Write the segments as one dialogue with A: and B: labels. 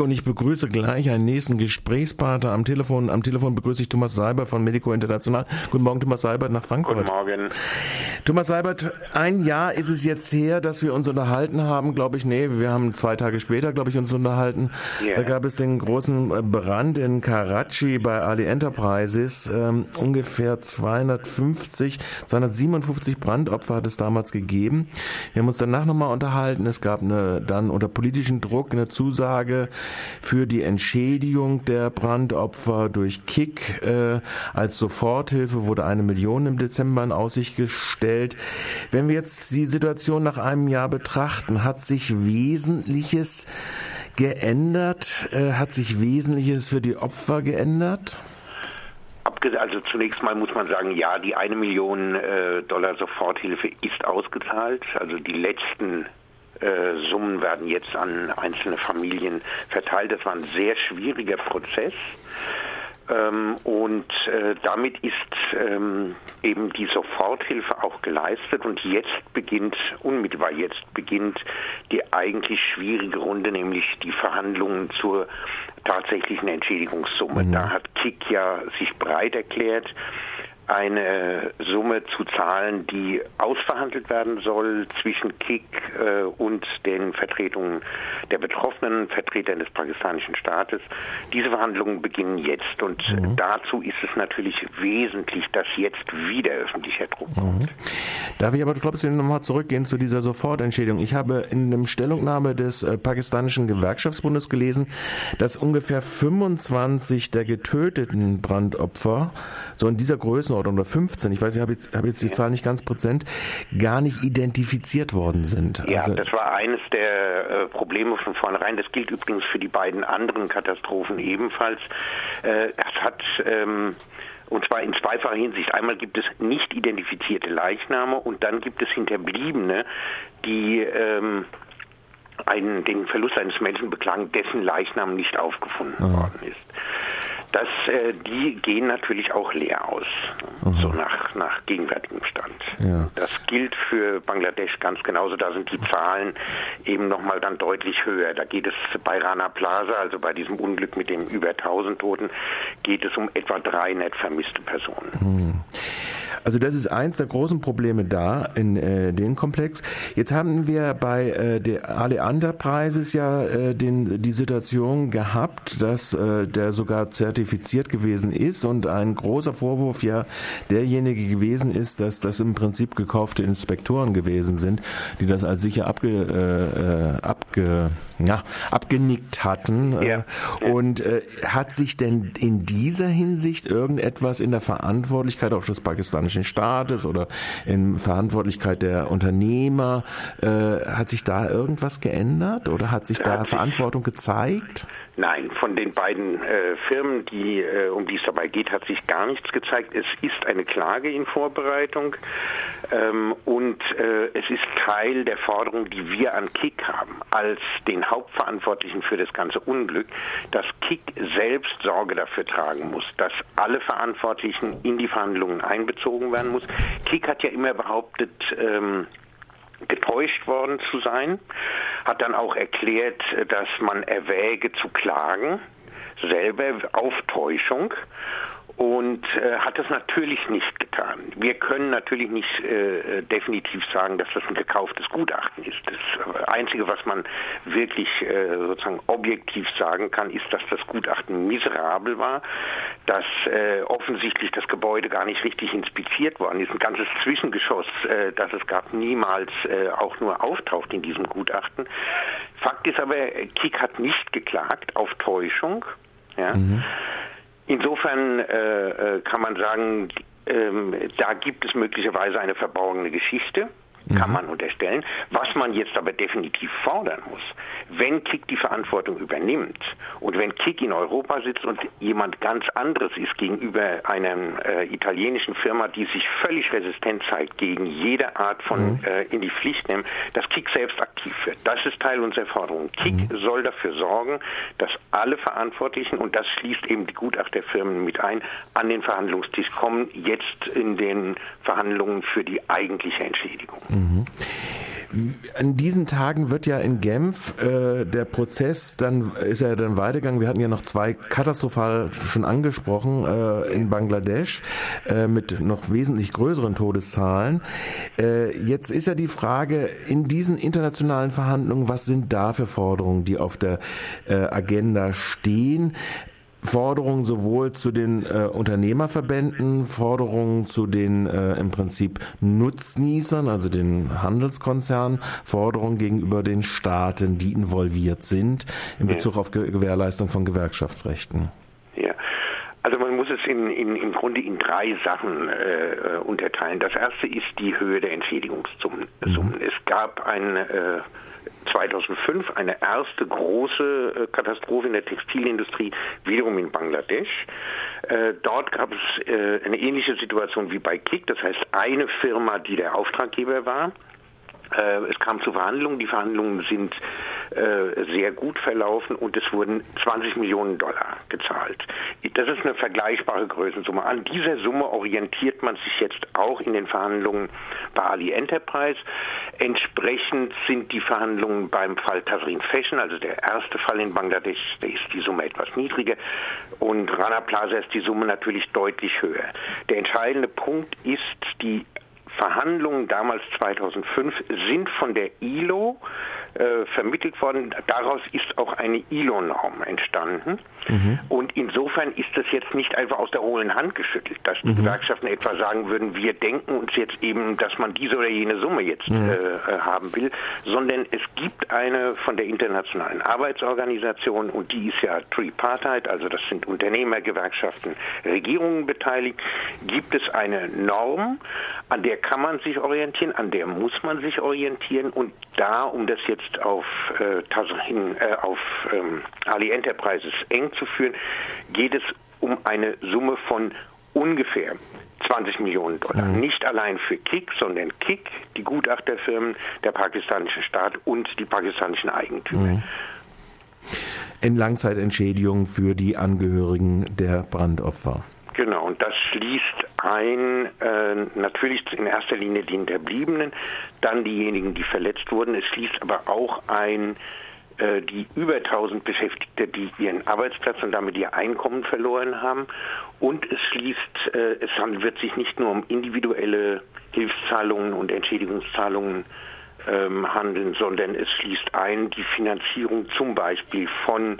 A: Und ich begrüße gleich einen nächsten Gesprächspartner am Telefon. Am Telefon begrüße ich Thomas Seibert von Medico International. Guten Morgen, Thomas Seibert nach Frankfurt.
B: Guten Morgen.
A: Thomas Seibert, ein Jahr ist es jetzt her, dass wir uns unterhalten haben, glaube ich. Nee, wir haben zwei Tage später, glaube ich, uns unterhalten. Yeah. Da gab es den großen äh, Brand in Karachi bei Ali Enterprises. Ähm, ungefähr 250, 257 Brandopfer hat es damals gegeben. Wir haben uns danach nochmal unterhalten. Es gab eine, dann unter politischen Druck eine Zusage für die Entschädigung der Brandopfer durch Kick. Äh, als Soforthilfe wurde eine Million im Dezember in Aussicht gestellt. Wenn wir jetzt die Situation nach einem Jahr betrachten, hat sich Wesentliches geändert? Äh, hat sich Wesentliches für die Opfer geändert?
B: Also zunächst mal muss man sagen, ja, die eine Million äh, Dollar Soforthilfe ist ausgezahlt. Also die letzten Summen werden jetzt an einzelne Familien verteilt. Das war ein sehr schwieriger Prozess. Ähm, und äh, damit ist ähm, eben die Soforthilfe auch geleistet und jetzt beginnt, unmittelbar jetzt beginnt die eigentlich schwierige Runde, nämlich die Verhandlungen zur tatsächlichen Entschädigungssumme. Mhm. Da hat Kick ja sich breit erklärt eine Summe zu zahlen, die ausverhandelt werden soll zwischen KIK äh, und den Vertretungen der Betroffenen, Vertretern des pakistanischen Staates. Diese Verhandlungen beginnen jetzt und mhm. dazu ist es natürlich wesentlich, dass jetzt wieder öffentlicher Druck kommt. Mhm.
A: Darf ich aber trotzdem nochmal zurückgehen zu dieser Sofortentschädigung? Ich habe in einem Stellungnahme des äh, pakistanischen Gewerkschaftsbundes gelesen, dass ungefähr 25 der getöteten Brandopfer so in dieser Größenordnung Größenordnung oder 15, ich weiß, ich habe jetzt, habe jetzt die. Zahl nicht ganz präsent, gar nicht identifiziert worden sind.
B: Ja, also, das war eines der äh, Probleme von vornherein. Das gilt übrigens für die beiden anderen Katastrophen ebenfalls. Äh, es hat ähm, und zwar in zweifacher Hinsicht. Einmal gibt es nicht identifizierte Leichname und dann gibt es Hinterbliebene, die ähm, einen, den Verlust eines Menschen beklagen, dessen Leichnam nicht aufgefunden Aha. worden ist das, äh, die gehen natürlich auch leer aus, Aha. so nach, nach gegenwärtigem Stand. Ja. Das gilt für Bangladesch ganz genauso. Da sind die Zahlen eben nochmal dann deutlich höher. Da geht es bei Rana Plaza, also bei diesem Unglück mit den über 1000 Toten, geht es um etwa 300 vermisste Personen. Hm.
A: Also das ist eins der großen Probleme da in äh, dem Komplex. Jetzt haben wir bei äh, der Aleander Preises ja äh, den, die Situation gehabt, dass äh, der sogar zertifiziert gewesen ist und ein großer Vorwurf ja derjenige gewesen ist, dass das im Prinzip gekaufte Inspektoren gewesen sind, die das als sicher abge, äh, äh abge, ja, abgenickt hatten. Ja. Und äh, hat sich denn in dieser Hinsicht irgendetwas in der Verantwortlichkeit auch des Pakistan pakistanischen Staates oder in Verantwortlichkeit der Unternehmer. Äh, hat sich da irgendwas geändert oder hat sich da, da Verantwortung gezeigt?
B: Nein, von den beiden äh, Firmen, die, äh, um die es dabei geht, hat sich gar nichts gezeigt. Es ist eine Klage in Vorbereitung ähm, und äh, es ist Teil der Forderung, die wir an KIK haben, als den Hauptverantwortlichen für das ganze Unglück, dass KIK selbst Sorge dafür tragen muss, dass alle Verantwortlichen in die Verhandlungen einbezogen werden muss. KIK hat ja immer behauptet, ähm, getäuscht worden zu sein, hat dann auch erklärt, dass man erwäge zu klagen, selber auf Täuschung und äh, hat es natürlich nicht getan. Wir können natürlich nicht äh, definitiv sagen, dass das ein gekauftes Gutachten ist. Das Einzige, was man wirklich äh, sozusagen objektiv sagen kann, ist, dass das Gutachten miserabel war, dass äh, offensichtlich das Gebäude gar nicht richtig inspiziert worden ist. Ein ganzes Zwischengeschoss, äh, das es gab, niemals äh, auch nur auftaucht in diesem Gutachten. Fakt ist aber, Kik hat nicht geklagt auf Täuschung. Ja. Mhm. Insofern äh, äh, kann man sagen, ähm, da gibt es möglicherweise eine verborgene Geschichte kann mhm. man unterstellen. Was man jetzt aber definitiv fordern muss, wenn Kick die Verantwortung übernimmt und wenn Kick in Europa sitzt und jemand ganz anderes ist gegenüber einer äh, italienischen Firma, die sich völlig resistent zeigt gegen jede Art von mhm. äh, in die Pflicht nehmen, dass Kick selbst aktiv wird. Das ist Teil unserer Forderung. Kick mhm. soll dafür sorgen, dass alle Verantwortlichen, und das schließt eben die Gutachterfirmen mit ein, an den Verhandlungstisch kommen, jetzt in den Verhandlungen für die eigentliche Entschädigung. Mhm.
A: An diesen Tagen wird ja in Genf äh, der Prozess, dann ist er dann weitergegangen. Wir hatten ja noch zwei katastrophal schon angesprochen äh, in Bangladesch äh, mit noch wesentlich größeren Todeszahlen. Äh, jetzt ist ja die Frage in diesen internationalen Verhandlungen, was sind da für Forderungen, die auf der äh, Agenda stehen? Forderungen sowohl zu den äh, Unternehmerverbänden, Forderungen zu den äh, im Prinzip Nutznießern, also den Handelskonzernen, Forderungen gegenüber den Staaten, die involviert sind in Bezug auf Ge Gewährleistung von Gewerkschaftsrechten.
B: Ja. Also man muss es in, in, im Grunde in drei Sachen äh, unterteilen. Das erste ist die Höhe der Entschädigungssummen. Mhm. Es gab ein äh, 2005 eine erste große äh, Katastrophe in der Textilindustrie, wiederum in Bangladesch. Äh, dort gab es äh, eine ähnliche Situation wie bei Kick, das heißt eine Firma, die der Auftraggeber war. Es kam zu Verhandlungen. Die Verhandlungen sind sehr gut verlaufen und es wurden 20 Millionen Dollar gezahlt. Das ist eine vergleichbare Größensumme. An dieser Summe orientiert man sich jetzt auch in den Verhandlungen bei Ali Enterprise. Entsprechend sind die Verhandlungen beim Fall Tasrin Fashion, also der erste Fall in Bangladesch, da ist die Summe etwas niedriger und Rana Plaza ist die Summe natürlich deutlich höher. Der entscheidende Punkt ist die Verhandlungen damals 2005 sind von der ILO äh, vermittelt worden. Daraus ist auch eine ILO-Norm entstanden. Mhm. Und insofern ist das jetzt nicht einfach aus der hohlen Hand geschüttelt, dass die mhm. Gewerkschaften etwa sagen würden, wir denken uns jetzt eben, dass man diese oder jene Summe jetzt mhm. äh, haben will, sondern es gibt eine von der Internationalen Arbeitsorganisation und die ist ja Tripartite, also das sind Unternehmer, Gewerkschaften, Regierungen beteiligt, gibt es eine Norm, an der kann man sich orientieren, an der muss man sich orientieren und da, um das jetzt auf, äh, hin, äh, auf ähm, Ali Enterprises eng zu führen, geht es um eine Summe von ungefähr 20 Millionen Dollar. Mhm. Nicht allein für Kick, sondern Kick, die Gutachterfirmen, der pakistanische Staat und die pakistanischen Eigentümer. Mhm.
A: In Langzeitentschädigung für die Angehörigen der Brandopfer.
B: Genau, und das schließt ein, äh, natürlich in erster Linie die Hinterbliebenen, dann diejenigen, die verletzt wurden. Es schließt aber auch ein, äh, die über 1000 Beschäftigte, die ihren Arbeitsplatz und damit ihr Einkommen verloren haben. Und es schließt, äh, es wird sich nicht nur um individuelle Hilfszahlungen und Entschädigungszahlungen ähm, handeln, sondern es schließt ein die Finanzierung zum Beispiel von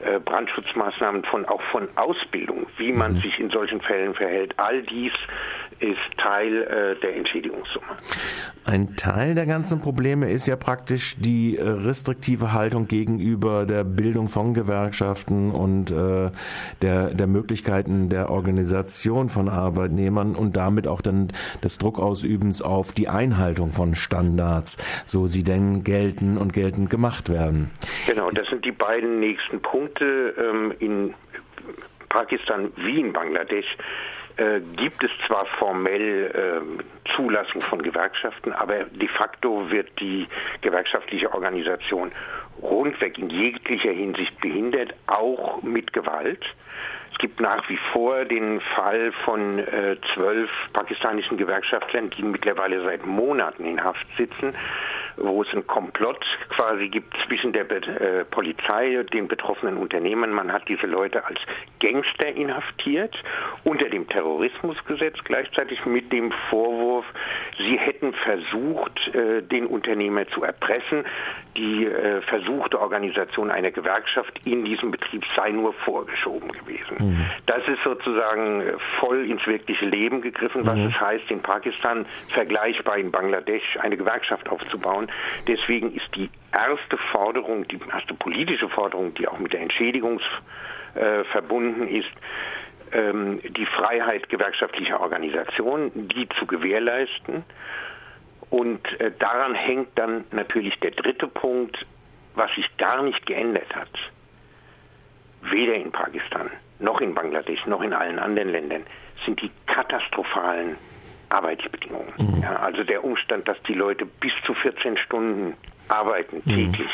B: äh, Brandschutzmaßnahmen, von auch von Ausbildung, wie man mhm. sich in solchen Fällen verhält. All dies ist Teil äh, der Entschädigungssumme.
A: Ein Teil der ganzen Probleme ist ja praktisch die äh, restriktive Haltung gegenüber der Bildung von Gewerkschaften und äh, der, der Möglichkeiten der Organisation von Arbeitnehmern und damit auch dann des Druckausübens auf die Einhaltung von Standards, so sie denn gelten und geltend gemacht werden.
B: Genau, das sind die beiden nächsten Punkte. Ähm, in Pakistan wie in Bangladesch äh, gibt es zwar formell äh, Zulassung von Gewerkschaften, aber de facto wird die gewerkschaftliche Organisation rundweg in jeglicher Hinsicht behindert, auch mit Gewalt. Gibt nach wie vor den Fall von äh, zwölf pakistanischen Gewerkschaftlern, die mittlerweile seit Monaten in Haft sitzen, wo es einen Komplott quasi gibt zwischen der äh, Polizei, den betroffenen Unternehmen. Man hat diese Leute als Gangster inhaftiert unter dem Terrorismusgesetz gleichzeitig mit dem Vorwurf, sie hätten versucht, äh, den Unternehmer zu erpressen. Die äh, versuchte Organisation einer Gewerkschaft in diesem Betrieb sei nur vorgeschoben gewesen. Mhm. Das ist sozusagen äh, voll ins wirkliche Leben gegriffen, was mhm. es heißt, in Pakistan vergleichbar in Bangladesch eine Gewerkschaft aufzubauen. Deswegen ist die erste Forderung, die erste politische Forderung, die auch mit der Entschädigung äh, verbunden ist, ähm, die Freiheit gewerkschaftlicher Organisationen, die zu gewährleisten. Und äh, daran hängt dann natürlich der dritte Punkt, was sich gar nicht geändert hat. Weder in Pakistan, noch in Bangladesch, noch in allen anderen Ländern sind die katastrophalen Arbeitsbedingungen. Mhm. Ja, also der Umstand, dass die Leute bis zu 14 Stunden arbeiten mhm. täglich,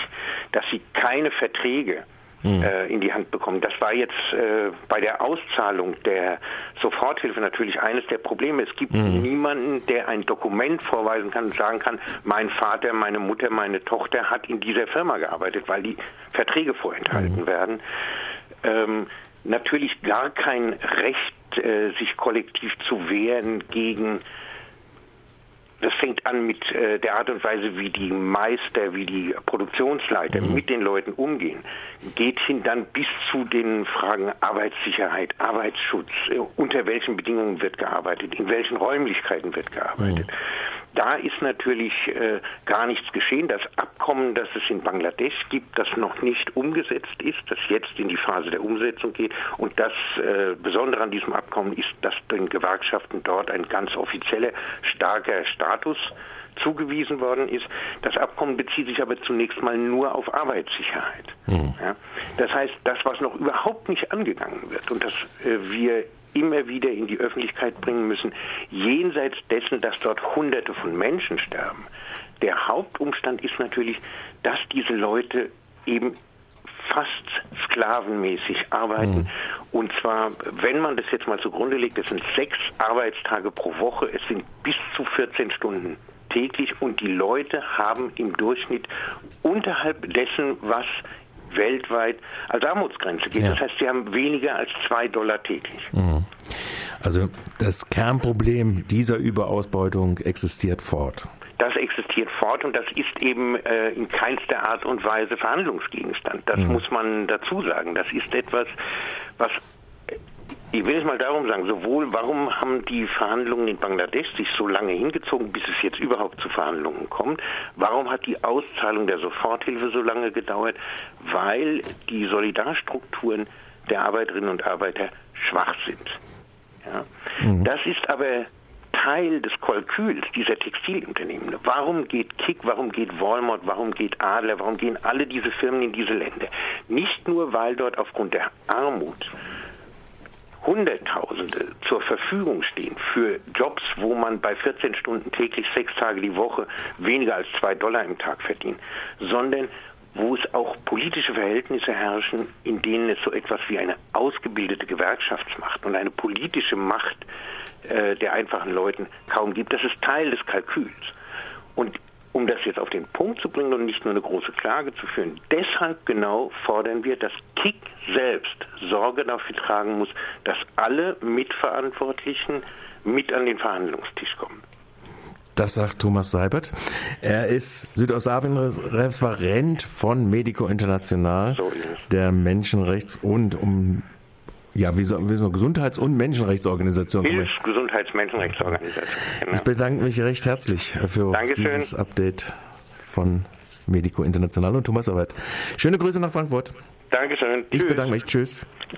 B: dass sie keine Verträge mhm. äh, in die Hand bekommen. Das war jetzt äh, bei der Auszahlung der Soforthilfe natürlich eines der Probleme. Es gibt mhm. niemanden, der ein Dokument vorweisen kann und sagen kann, mein Vater, meine Mutter, meine Tochter hat in dieser Firma gearbeitet, weil die Verträge vorenthalten werden. Ähm, natürlich gar kein Recht, äh, sich kollektiv zu wehren gegen das fängt an mit äh, der Art und Weise, wie die Meister, wie die Produktionsleiter mhm. mit den Leuten umgehen. Geht hin dann bis zu den Fragen Arbeitssicherheit, Arbeitsschutz, äh, unter welchen Bedingungen wird gearbeitet, in welchen Räumlichkeiten wird gearbeitet. Mhm. Da ist natürlich äh, gar nichts geschehen. Das Abkommen, das es in Bangladesch gibt, das noch nicht umgesetzt ist, das jetzt in die Phase der Umsetzung geht. Und das äh, Besondere an diesem Abkommen ist, dass den Gewerkschaften dort ein ganz offizieller, starker Status zugewiesen worden ist. Das Abkommen bezieht sich aber zunächst mal nur auf Arbeitssicherheit. Mhm. Ja? Das heißt, das, was noch überhaupt nicht angegangen wird und das äh, wir immer wieder in die Öffentlichkeit bringen müssen, jenseits dessen, dass dort Hunderte von Menschen sterben. Der Hauptumstand ist natürlich, dass diese Leute eben fast sklavenmäßig arbeiten. Mhm. Und zwar, wenn man das jetzt mal zugrunde legt, es sind sechs Arbeitstage pro Woche, es sind bis zu 14 Stunden täglich und die Leute haben im Durchschnitt unterhalb dessen, was weltweit als Armutsgrenze geht. Ja. Das heißt, sie haben weniger als zwei Dollar täglich. Mhm.
A: Also das Kernproblem dieser Überausbeutung existiert fort.
B: Das existiert fort und das ist eben äh, in keinster Art und Weise Verhandlungsgegenstand. Das mhm. muss man dazu sagen. Das ist etwas, was ich will es mal darum sagen, sowohl warum haben die Verhandlungen in Bangladesch sich so lange hingezogen, bis es jetzt überhaupt zu Verhandlungen kommt? Warum hat die Auszahlung der Soforthilfe so lange gedauert? Weil die Solidarstrukturen der Arbeiterinnen und Arbeiter schwach sind. Ja? Mhm. Das ist aber Teil des Kalküls dieser Textilunternehmen. Warum geht Kick, warum geht Walmart, warum geht Adler, warum gehen alle diese Firmen in diese Länder? Nicht nur, weil dort aufgrund der Armut Hunderttausende zur Verfügung stehen für Jobs, wo man bei 14 Stunden täglich sechs Tage die Woche weniger als zwei Dollar im Tag verdient, sondern wo es auch politische Verhältnisse herrschen, in denen es so etwas wie eine ausgebildete Gewerkschaftsmacht und eine politische Macht äh, der einfachen Leuten kaum gibt. Das ist Teil des Kalküls. Und um das jetzt auf den Punkt zu bringen und nicht nur eine große Klage zu führen. Deshalb genau fordern wir, dass KIK selbst Sorge dafür tragen muss, dass alle Mitverantwortlichen mit an den Verhandlungstisch kommen.
A: Das sagt Thomas Seibert. Er ist Südostasien-Referent von Medico International, so der Menschenrechts- und um ja, wie so, wie so Gesundheits- und Menschenrechtsorganisation.
B: Hilfs-, Gesundheits-, Menschenrechtsorganisation.
A: Genau. Ich bedanke mich recht herzlich für Dankeschön. dieses Update von Medico International und Thomas Arbeit. Schöne Grüße nach Frankfurt.
B: Dankeschön.
A: Ich Tschüss. bedanke mich. Tschüss.